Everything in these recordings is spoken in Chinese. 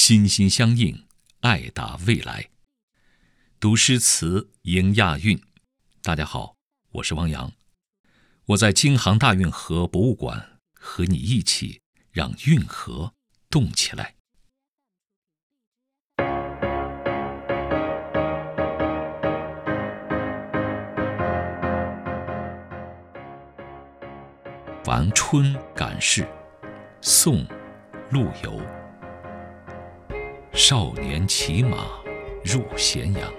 心心相印，爱达未来。读诗词，迎亚运。大家好，我是汪洋，我在京杭大运河博物馆和你一起让运河动起来。晚春感事，宋，陆游。少年骑马入咸阳，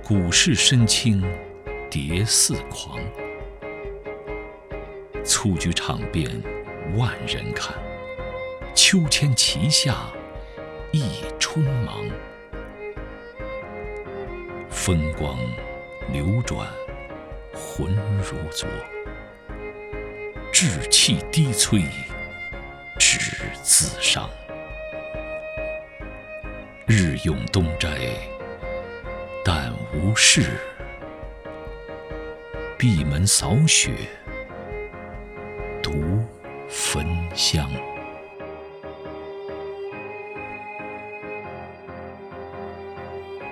古市深青蝶似狂。蹴鞠场边万人看，秋千旗下一春忙。风光流转浑如昨。志气低摧，只自伤。日永东斋，但无事；闭门扫雪，独焚香。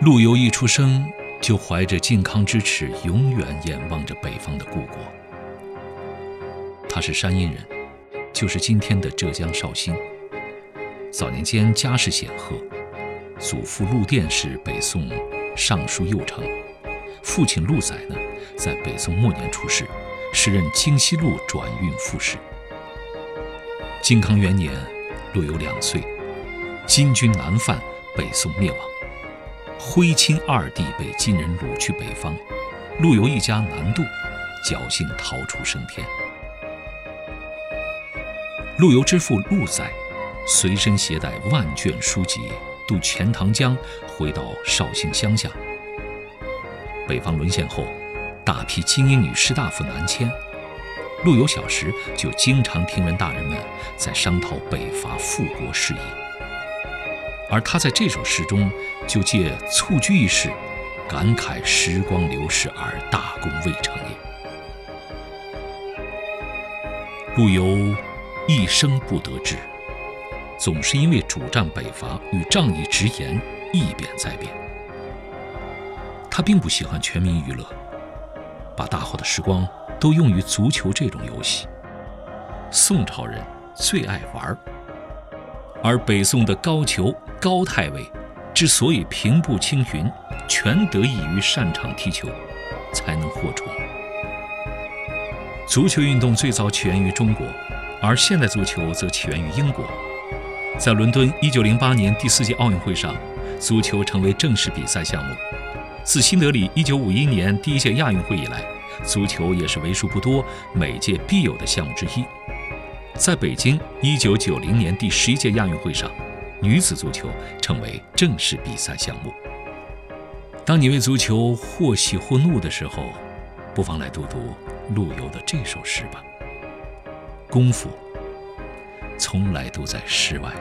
陆游一出生，就怀着靖康之耻，永远眼望着北方的故国。他是山阴人，就是今天的浙江绍兴。早年间家世显赫，祖父陆佃是北宋尚书右丞，父亲陆载呢，在北宋末年出世，时任京西路转运副使。靖康元年，陆游两岁，金军南犯，北宋灭亡，徽钦二帝被金人掳去北方，陆游一家南渡，侥幸逃出升天。陆游之父陆载，随身携带万卷书籍，渡钱塘江，回到绍兴乡下。北方沦陷后，大批精英与士大夫南迁，陆游小时就经常听闻大人们在商讨北伐复国事宜，而他在这首诗中就借蹴鞠一事，感慨时光流逝而大功未成也。陆游。一生不得志，总是因为主战北伐与仗义直言，一贬再贬。他并不喜欢全民娱乐，把大好的时光都用于足球这种游戏。宋朝人最爱玩而北宋的高俅、高太尉之所以平步青云，全得益于擅长踢球，才能获宠。足球运动最早起源于中国。而现代足球则起源于英国，在伦敦1908年第四届奥运会上，足球成为正式比赛项目。自新德里1951年第一届亚运会以来，足球也是为数不多每届必有的项目之一。在北京1990年第十一届亚运会上，女子足球成为正式比赛项目。当你为足球或喜或怒的时候，不妨来读读陆游的这首诗吧。功夫从来都在室外。